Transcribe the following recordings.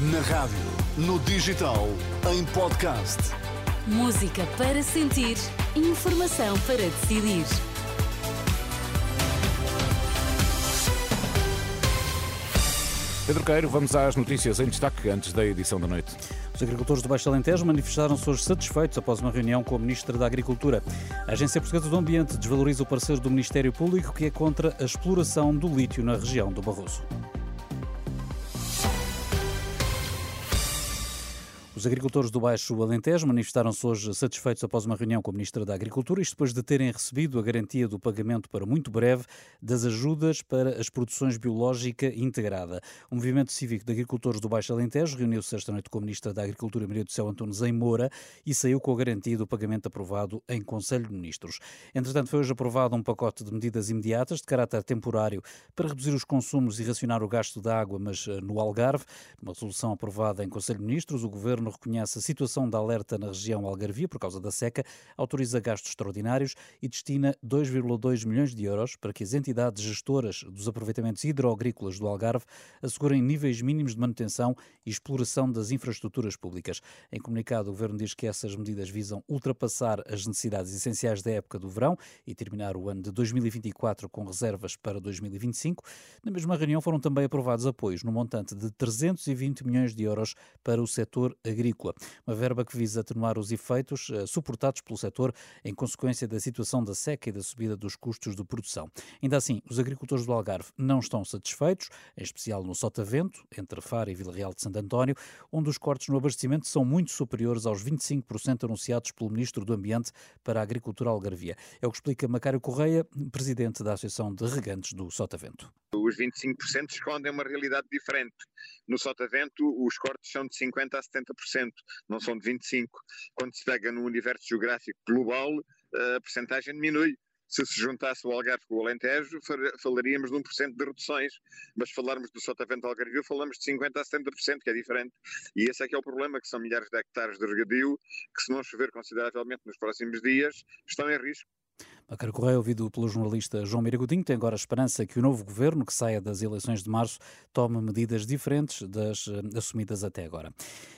Na rádio, no digital, em podcast. Música para sentir, informação para decidir. Pedro Queiro, vamos às notícias em destaque antes da edição da noite. Os agricultores do Baixo Alentejo manifestaram-se hoje satisfeitos após uma reunião com a Ministra da Agricultura. A Agência Portuguesa do Ambiente desvaloriza o parecer do Ministério Público que é contra a exploração do lítio na região do Barroso. Os agricultores do Baixo Alentejo manifestaram-se hoje satisfeitos após uma reunião com a Ministra da Agricultura, isto depois de terem recebido a garantia do pagamento para muito breve das ajudas para as produções biológica integrada. O Movimento Cívico de Agricultores do Baixo Alentejo reuniu-se esta noite com a Ministra da Agricultura, Maria do Céu Antunes, em Moura, e saiu com a garantia do pagamento aprovado em Conselho de Ministros. Entretanto, foi hoje aprovado um pacote de medidas imediatas de caráter temporário para reduzir os consumos e racionar o gasto de água, mas eh, no Algarve. Numa resolução aprovada em Conselho de Ministros, o Governo Governo reconhece a situação de alerta na região Algarvia por causa da seca, autoriza gastos extraordinários e destina 2,2 milhões de euros para que as entidades gestoras dos aproveitamentos hidroagrícolas do Algarve assegurem níveis mínimos de manutenção e exploração das infraestruturas públicas. Em comunicado, o Governo diz que essas medidas visam ultrapassar as necessidades essenciais da época do verão e terminar o ano de 2024 com reservas para 2025. Na mesma reunião foram também aprovados apoios no montante de 320 milhões de euros para o setor agrícola agrícola, uma verba que visa atenuar os efeitos uh, suportados pelo setor em consequência da situação da seca e da subida dos custos de produção. Ainda assim, os agricultores do Algarve não estão satisfeitos, em especial no Sotavento, entre Faro e Vila Real de Santo António, onde os cortes no abastecimento são muito superiores aos 25% anunciados pelo Ministro do Ambiente para a Agricultura Algarvia. É o que explica Macário Correia, presidente da Associação de Regantes do Sotavento. Os 25% escondem uma realidade diferente. No Sotavento, os cortes são de 50% a 70%, não são de 25%. Quando se pega no universo geográfico global, a percentagem diminui. Se se juntasse o Algarve com o Alentejo, falaríamos de 1% de reduções, mas falarmos do Sotavento Algarvio, falamos de 50% a 70%, que é diferente. E esse é que é o problema, que são milhares de hectares de regadio, que se não chover consideravelmente nos próximos dias, estão em risco. Macaro Correia, ouvido pelo jornalista João Miragodinho, tem agora a esperança que o novo governo, que saia das eleições de março, tome medidas diferentes das uh, assumidas até agora.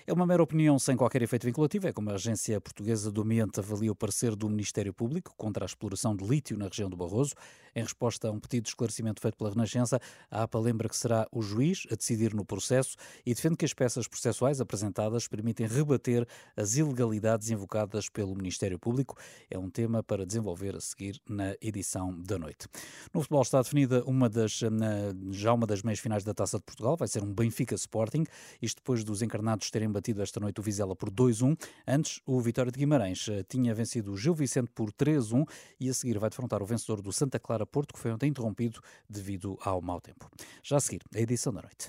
É uma mera opinião sem qualquer efeito vinculativo, é como a Agência Portuguesa do Ambiente avalia o parecer do Ministério Público contra a exploração de lítio na região do Barroso. Em resposta a um pedido de esclarecimento feito pela Renascença, a APA lembra que será o juiz a decidir no processo e defende que as peças processuais apresentadas permitem rebater as ilegalidades invocadas pelo Ministério Público. É um tema para desenvolver a seguir seguir na edição da noite. No futebol está definida uma das, já uma das meias finais da Taça de Portugal, vai ser um Benfica Sporting, isto depois dos encarnados terem batido esta noite o Vizela por 2-1. Antes, o Vitória de Guimarães eh, tinha vencido o Gil Vicente por 3-1 e a seguir vai defrontar o vencedor do Santa Clara Porto, que foi ontem interrompido devido ao mau tempo. Já a seguir, a edição da noite.